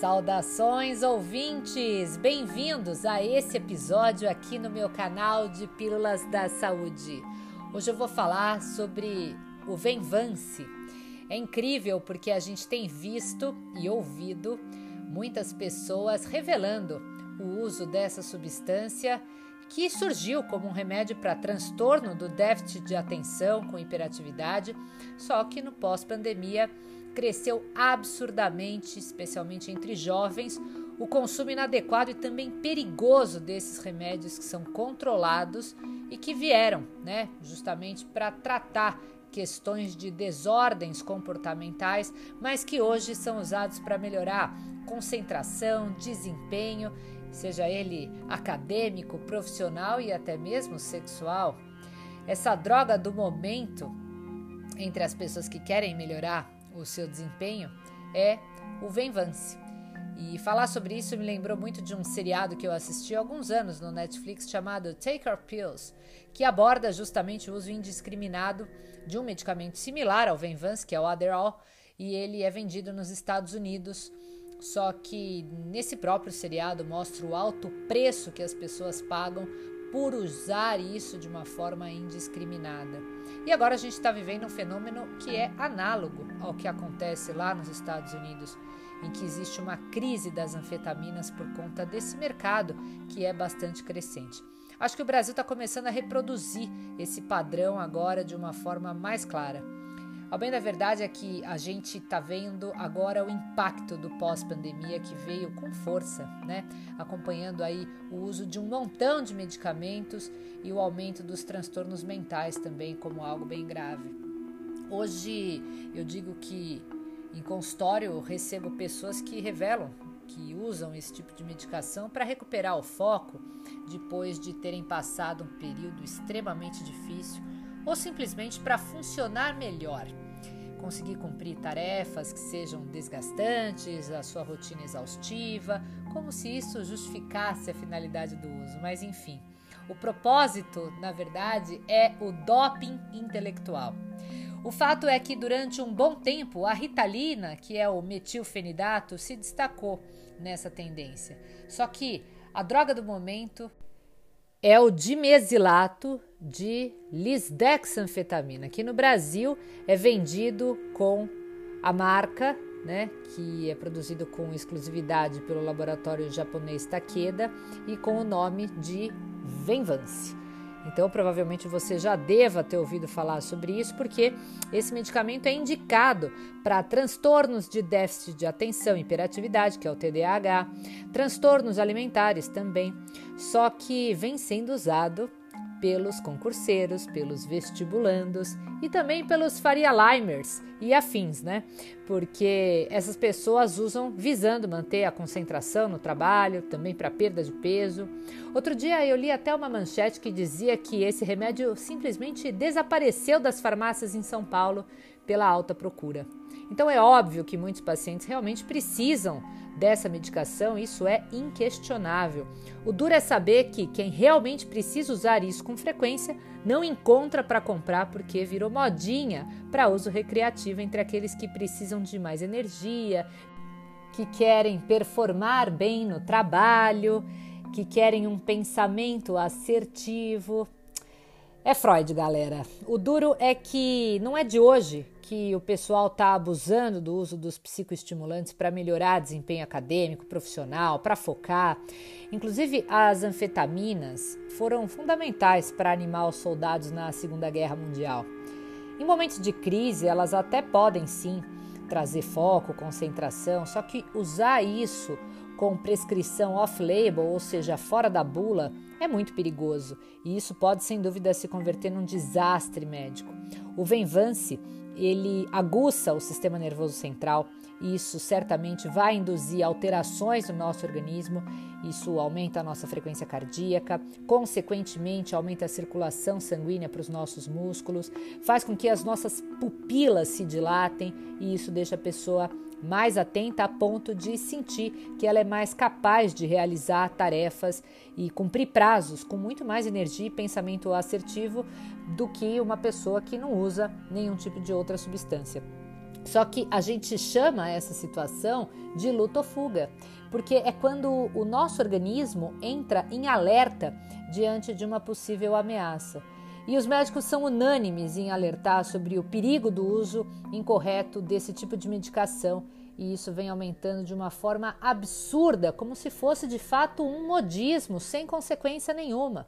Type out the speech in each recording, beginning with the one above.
Saudações ouvintes! Bem-vindos a esse episódio aqui no meu canal de Pílulas da Saúde. Hoje eu vou falar sobre o Venvance. É incrível porque a gente tem visto e ouvido muitas pessoas revelando o uso dessa substância que surgiu como um remédio para transtorno do déficit de atenção com hiperatividade, só que no pós-pandemia cresceu absurdamente, especialmente entre jovens, o consumo inadequado e também perigoso desses remédios que são controlados e que vieram, né, justamente para tratar questões de desordens comportamentais, mas que hoje são usados para melhorar concentração, desempenho, seja ele acadêmico, profissional e até mesmo sexual. Essa droga do momento entre as pessoas que querem melhorar o seu desempenho é o Venvance. E falar sobre isso me lembrou muito de um seriado que eu assisti há alguns anos no Netflix chamado Take Our Pills, que aborda justamente o uso indiscriminado de um medicamento similar ao Venvance, que é o Adderall, e ele é vendido nos Estados Unidos. Só que nesse próprio seriado mostra o alto preço que as pessoas pagam por usar isso de uma forma indiscriminada. E agora a gente está vivendo um fenômeno que é análogo ao que acontece lá nos Estados Unidos, em que existe uma crise das anfetaminas por conta desse mercado que é bastante crescente. Acho que o Brasil está começando a reproduzir esse padrão agora de uma forma mais clara. Ao bem da verdade é que a gente está vendo agora o impacto do pós-pandemia que veio com força, né? Acompanhando aí o uso de um montão de medicamentos e o aumento dos transtornos mentais também como algo bem grave. Hoje eu digo que em consultório eu recebo pessoas que revelam que usam esse tipo de medicação para recuperar o foco depois de terem passado um período extremamente difícil ou simplesmente para funcionar melhor. Conseguir cumprir tarefas que sejam desgastantes, a sua rotina exaustiva, como se isso justificasse a finalidade do uso, mas enfim. O propósito, na verdade, é o doping intelectual. O fato é que durante um bom tempo a ritalina, que é o metilfenidato, se destacou nessa tendência. Só que a droga do momento é o dimesilato de lisdexanfetamina, que no Brasil é vendido com a marca, né, que é produzido com exclusividade pelo laboratório japonês Takeda e com o nome de Venvance. Então, provavelmente você já deva ter ouvido falar sobre isso, porque esse medicamento é indicado para transtornos de déficit de atenção e hiperatividade, que é o TDAH, transtornos alimentares também, só que vem sendo usado pelos concurseiros, pelos vestibulandos e também pelos Faria Limers e afins, né? Porque essas pessoas usam visando manter a concentração no trabalho, também para perda de peso. Outro dia eu li até uma manchete que dizia que esse remédio simplesmente desapareceu das farmácias em São Paulo pela alta procura. Então é óbvio que muitos pacientes realmente precisam dessa medicação, isso é inquestionável. O duro é saber que quem realmente precisa usar isso com frequência não encontra para comprar porque virou modinha para uso recreativo entre aqueles que precisam de mais energia, que querem performar bem no trabalho, que querem um pensamento assertivo. É Freud, galera. O duro é que não é de hoje que o pessoal está abusando do uso dos psicoestimulantes para melhorar desempenho acadêmico, profissional, para focar. Inclusive, as anfetaminas foram fundamentais para animar os soldados na Segunda Guerra Mundial. Em momentos de crise, elas até podem sim trazer foco, concentração, só que usar isso com prescrição off-label, ou seja, fora da bula, é muito perigoso e isso pode sem dúvida se converter num desastre médico. O Venvance ele aguça o sistema nervoso central isso certamente vai induzir alterações no nosso organismo, isso aumenta a nossa frequência cardíaca, consequentemente aumenta a circulação sanguínea para os nossos músculos, faz com que as nossas pupilas se dilatem e isso deixa a pessoa mais atenta a ponto de sentir que ela é mais capaz de realizar tarefas e cumprir prazos com muito mais energia e pensamento assertivo do que uma pessoa que não usa nenhum tipo de outra substância. Só que a gente chama essa situação de luta ou fuga, porque é quando o nosso organismo entra em alerta diante de uma possível ameaça. E os médicos são unânimes em alertar sobre o perigo do uso incorreto desse tipo de medicação, e isso vem aumentando de uma forma absurda, como se fosse de fato um modismo sem consequência nenhuma.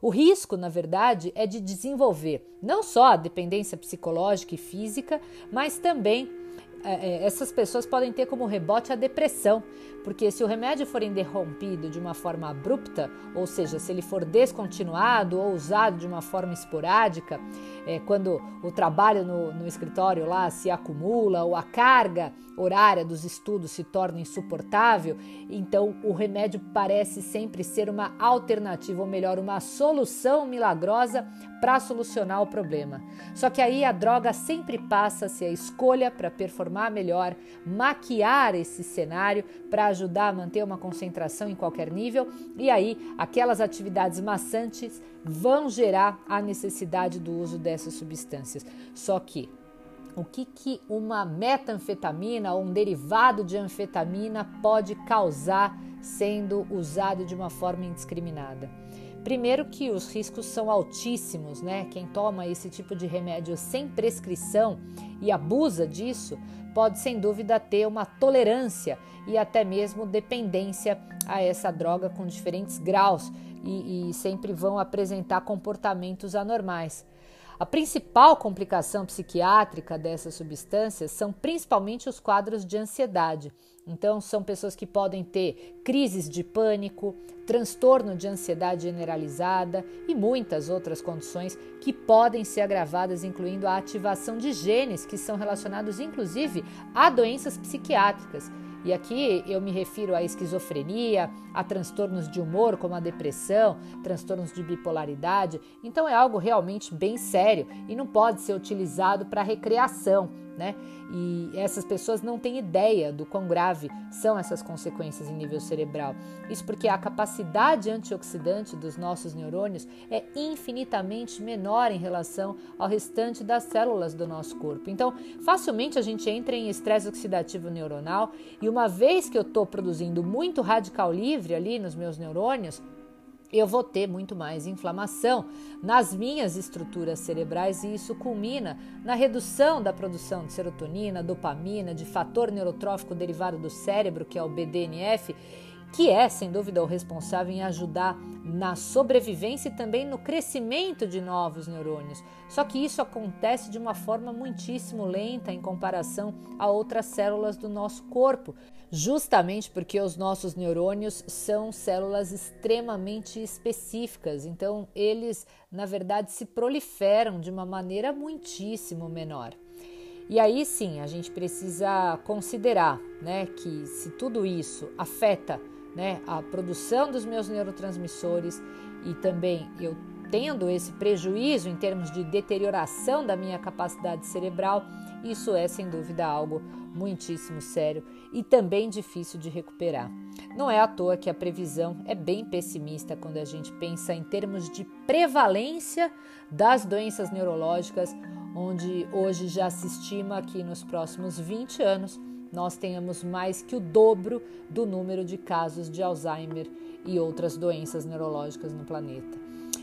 O risco, na verdade, é de desenvolver não só a dependência psicológica e física, mas também essas pessoas podem ter como rebote a depressão, porque se o remédio for interrompido de uma forma abrupta, ou seja, se ele for descontinuado ou usado de uma forma esporádica, é, quando o trabalho no, no escritório lá se acumula ou a carga horária dos estudos se torna insuportável, então o remédio parece sempre ser uma alternativa, ou melhor, uma solução milagrosa para solucionar o problema. Só que aí a droga sempre passa a ser a escolha para performar melhor, maquiar esse cenário para ajudar a manter uma concentração em qualquer nível, e aí aquelas atividades maçantes vão gerar a necessidade do uso dessas substâncias. Só que o que, que uma metanfetamina ou um derivado de anfetamina pode causar sendo usado de uma forma indiscriminada? Primeiro que os riscos são altíssimos, né? Quem toma esse tipo de remédio sem prescrição e abusa disso pode sem dúvida ter uma tolerância e até mesmo dependência a essa droga com diferentes graus e, e sempre vão apresentar comportamentos anormais. A principal complicação psiquiátrica dessas substâncias são principalmente os quadros de ansiedade. Então, são pessoas que podem ter crises de pânico, transtorno de ansiedade generalizada e muitas outras condições que podem ser agravadas, incluindo a ativação de genes que são relacionados inclusive a doenças psiquiátricas. E aqui eu me refiro à esquizofrenia, a transtornos de humor, como a depressão, transtornos de bipolaridade. Então é algo realmente bem sério e não pode ser utilizado para recreação né? E essas pessoas não têm ideia do quão grave são essas consequências em nível cerebral. Isso porque a capacidade antioxidante dos nossos neurônios é infinitamente menor em relação ao restante das células do nosso corpo. Então, facilmente a gente entra em estresse oxidativo neuronal e uma vez que eu estou produzindo muito radical livre ali nos meus neurônios, eu vou ter muito mais inflamação nas minhas estruturas cerebrais e isso culmina na redução da produção de serotonina, dopamina, de fator neurotrófico derivado do cérebro, que é o BDNF, que é, sem dúvida, o responsável em ajudar na sobrevivência e também no crescimento de novos neurônios. Só que isso acontece de uma forma muitíssimo lenta em comparação a outras células do nosso corpo justamente porque os nossos neurônios são células extremamente específicas, então eles, na verdade, se proliferam de uma maneira muitíssimo menor. E aí sim, a gente precisa considerar, né, que se tudo isso afeta, né, a produção dos meus neurotransmissores e também eu tendo esse prejuízo em termos de deterioração da minha capacidade cerebral, isso é sem dúvida algo muitíssimo sério e também difícil de recuperar. Não é à toa que a previsão é bem pessimista quando a gente pensa em termos de prevalência das doenças neurológicas, onde hoje já se estima que nos próximos 20 anos nós tenhamos mais que o dobro do número de casos de Alzheimer e outras doenças neurológicas no planeta.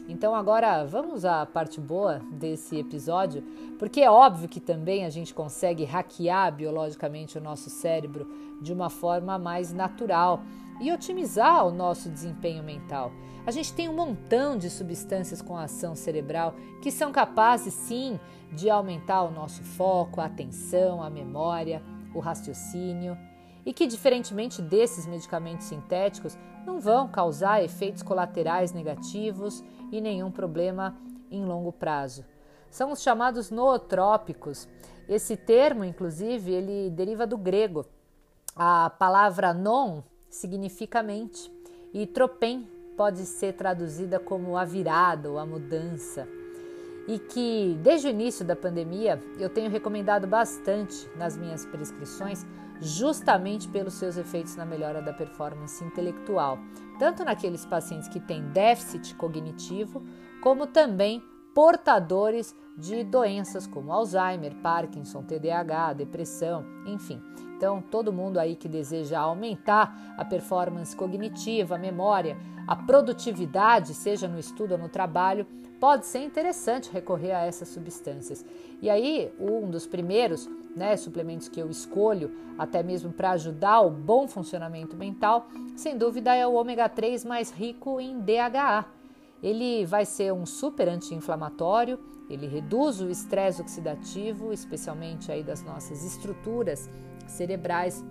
Então agora vamos à parte boa desse episódio, porque é óbvio que também a gente consegue hackear biologicamente o nosso cérebro de uma forma mais natural e otimizar o nosso desempenho mental. A gente tem um montão de substâncias com ação cerebral que são capazes sim de aumentar o nosso foco, a atenção, a memória, o raciocínio e que, diferentemente desses medicamentos sintéticos, não vão causar efeitos colaterais negativos e nenhum problema em longo prazo. São os chamados nootrópicos. Esse termo, inclusive, ele deriva do grego. A palavra non significa mente e tropem pode ser traduzida como a virada ou a mudança. E que desde o início da pandemia eu tenho recomendado bastante nas minhas prescrições, justamente pelos seus efeitos na melhora da performance intelectual, tanto naqueles pacientes que têm déficit cognitivo, como também portadores de doenças como Alzheimer, Parkinson, TDAH, depressão, enfim. Então, todo mundo aí que deseja aumentar a performance cognitiva, a memória, a produtividade, seja no estudo ou no trabalho, pode ser interessante recorrer a essas substâncias. E aí, um dos primeiros né, suplementos que eu escolho, até mesmo para ajudar o bom funcionamento mental, sem dúvida é o ômega 3 mais rico em DHA. Ele vai ser um super anti-inflamatório, ele reduz o estresse oxidativo, especialmente aí das nossas estruturas cerebrais.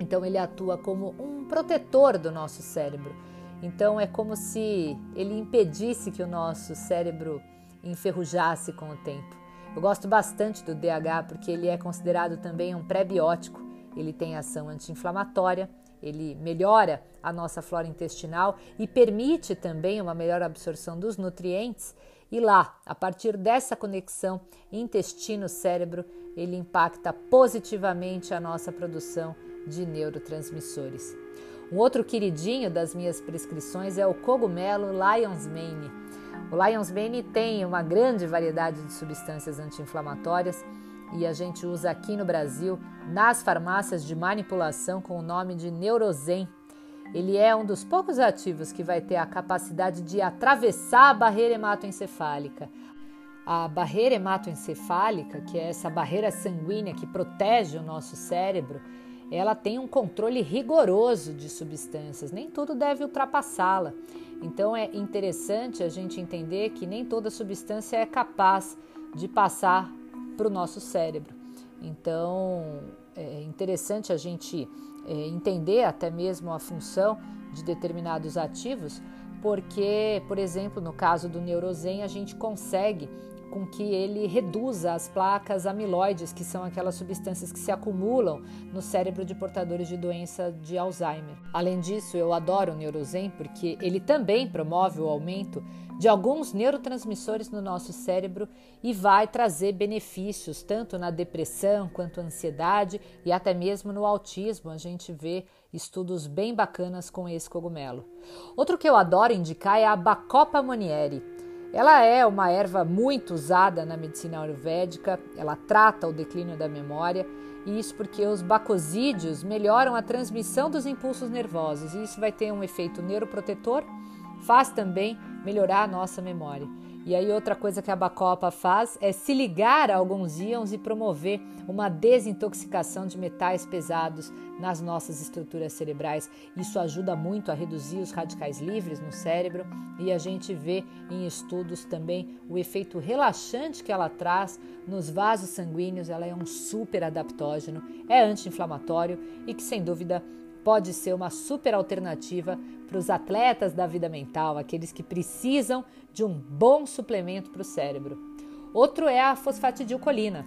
Então ele atua como um protetor do nosso cérebro. Então é como se ele impedisse que o nosso cérebro enferrujasse com o tempo. Eu gosto bastante do DH porque ele é considerado também um pré-biótico. Ele tem ação anti-inflamatória, ele melhora a nossa flora intestinal e permite também uma melhor absorção dos nutrientes. E lá, a partir dessa conexão intestino-cérebro, ele impacta positivamente a nossa produção de neurotransmissores. Um outro queridinho das minhas prescrições é o cogumelo Lion's Mane. O Lion's Mane tem uma grande variedade de substâncias anti-inflamatórias e a gente usa aqui no Brasil nas farmácias de manipulação com o nome de Neurozen. Ele é um dos poucos ativos que vai ter a capacidade de atravessar a barreira hematoencefálica, a barreira hematoencefálica, que é essa barreira sanguínea que protege o nosso cérebro, ela tem um controle rigoroso de substâncias, nem tudo deve ultrapassá-la. Então é interessante a gente entender que nem toda substância é capaz de passar para o nosso cérebro. Então é interessante a gente é, entender até mesmo a função de determinados ativos, porque, por exemplo, no caso do Neurozen, a gente consegue com que ele reduza as placas amiloides, que são aquelas substâncias que se acumulam no cérebro de portadores de doença de Alzheimer. Além disso, eu adoro o Neurozen porque ele também promove o aumento de alguns neurotransmissores no nosso cérebro e vai trazer benefícios tanto na depressão quanto ansiedade e até mesmo no autismo. A gente vê estudos bem bacanas com esse cogumelo. Outro que eu adoro indicar é a Bacopa monieri. Ela é uma erva muito usada na medicina ayurvédica, ela trata o declínio da memória, e isso porque os bacosídeos melhoram a transmissão dos impulsos nervosos, e isso vai ter um efeito neuroprotetor, faz também melhorar a nossa memória. E aí outra coisa que a Bacopa faz é se ligar a alguns íons e promover uma desintoxicação de metais pesados nas nossas estruturas cerebrais. Isso ajuda muito a reduzir os radicais livres no cérebro e a gente vê em estudos também o efeito relaxante que ela traz nos vasos sanguíneos. Ela é um super adaptógeno, é anti-inflamatório e que sem dúvida pode ser uma super alternativa para os atletas da vida mental, aqueles que precisam de um bom suplemento para o cérebro. Outro é a fosfatidilcolina.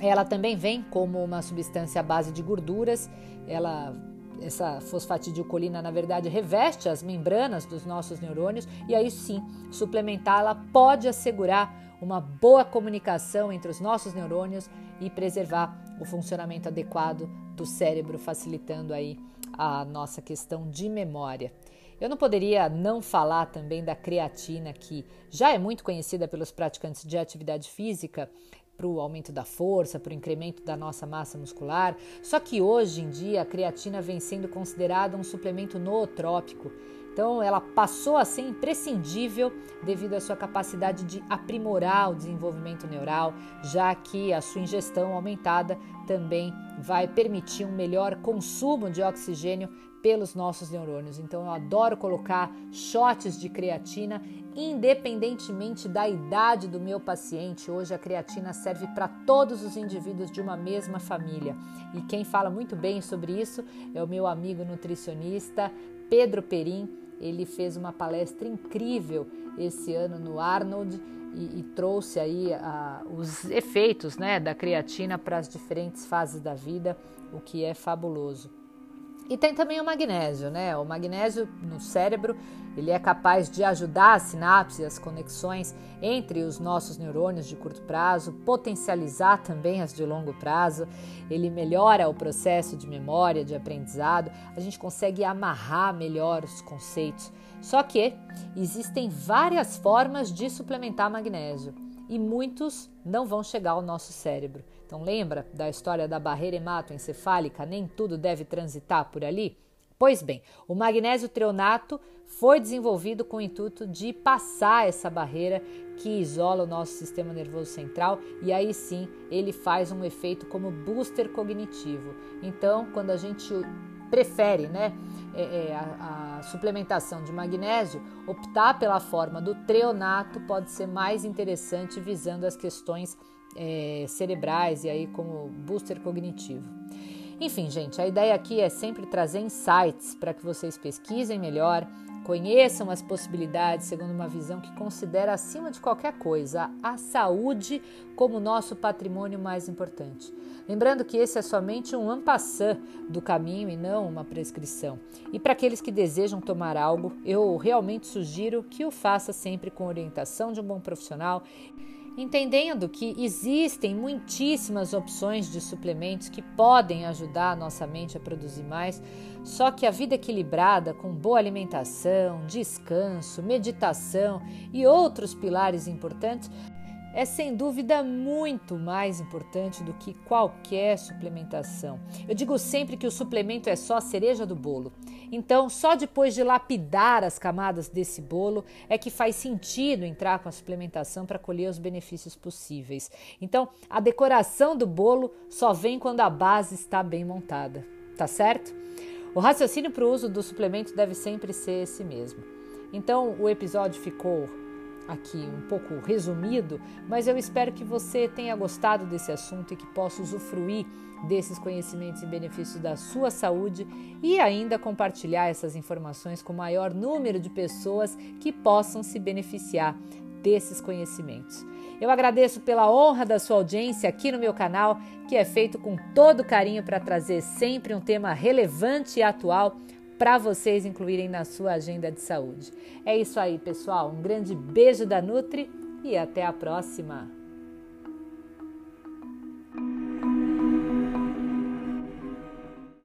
Ela também vem como uma substância à base de gorduras. Ela essa fosfatidilcolina, na verdade, reveste as membranas dos nossos neurônios e aí sim, suplementá-la pode assegurar uma boa comunicação entre os nossos neurônios e preservar o funcionamento adequado do cérebro, facilitando aí a nossa questão de memória. Eu não poderia não falar também da creatina, que já é muito conhecida pelos praticantes de atividade física para o aumento da força, para o incremento da nossa massa muscular. Só que hoje em dia a creatina vem sendo considerada um suplemento nootrópico. Então ela passou a ser imprescindível devido à sua capacidade de aprimorar o desenvolvimento neural, já que a sua ingestão aumentada também vai permitir um melhor consumo de oxigênio pelos nossos neurônios. Então eu adoro colocar shots de creatina, independentemente da idade do meu paciente. Hoje a creatina serve para todos os indivíduos de uma mesma família. E quem fala muito bem sobre isso é o meu amigo nutricionista Pedro Perim. Ele fez uma palestra incrível esse ano no Arnold e, e trouxe aí os efeitos né, da creatina para as diferentes fases da vida, o que é fabuloso. E tem também o magnésio, né? O magnésio no cérebro, ele é capaz de ajudar as sinapses, as conexões entre os nossos neurônios de curto prazo, potencializar também as de longo prazo. Ele melhora o processo de memória, de aprendizado. A gente consegue amarrar melhor os conceitos. Só que existem várias formas de suplementar magnésio. E muitos não vão chegar ao nosso cérebro. Então lembra da história da barreira hematoencefálica? Nem tudo deve transitar por ali? Pois bem, o magnésio treonato foi desenvolvido com o intuito de passar essa barreira que isola o nosso sistema nervoso central e aí sim ele faz um efeito como booster cognitivo. Então, quando a gente prefere né, é, é, a, a, suplementação de magnésio, optar pela forma do treonato pode ser mais interessante visando as questões é, cerebrais e aí como booster cognitivo. Enfim, gente, a ideia aqui é sempre trazer insights para que vocês pesquisem melhor, conheçam as possibilidades segundo uma visão que considera acima de qualquer coisa a saúde como nosso patrimônio mais importante. Lembrando que esse é somente um ampassã do caminho e não uma prescrição. E para aqueles que desejam tomar algo, eu realmente sugiro que o faça sempre com orientação de um bom profissional entendendo que existem muitíssimas opções de suplementos que podem ajudar a nossa mente a produzir mais, só que a vida equilibrada, com boa alimentação, descanso, meditação e outros pilares importantes, é sem dúvida muito mais importante do que qualquer suplementação. Eu digo sempre que o suplemento é só a cereja do bolo. Então, só depois de lapidar as camadas desse bolo é que faz sentido entrar com a suplementação para colher os benefícios possíveis. Então, a decoração do bolo só vem quando a base está bem montada, tá certo? O raciocínio para o uso do suplemento deve sempre ser esse mesmo. Então, o episódio ficou aqui um pouco resumido, mas eu espero que você tenha gostado desse assunto e que possa usufruir desses conhecimentos em benefício da sua saúde e ainda compartilhar essas informações com o maior número de pessoas que possam se beneficiar desses conhecimentos. Eu agradeço pela honra da sua audiência aqui no meu canal, que é feito com todo carinho para trazer sempre um tema relevante e atual para vocês incluírem na sua agenda de saúde. É isso aí, pessoal. Um grande beijo da Nutri e até a próxima!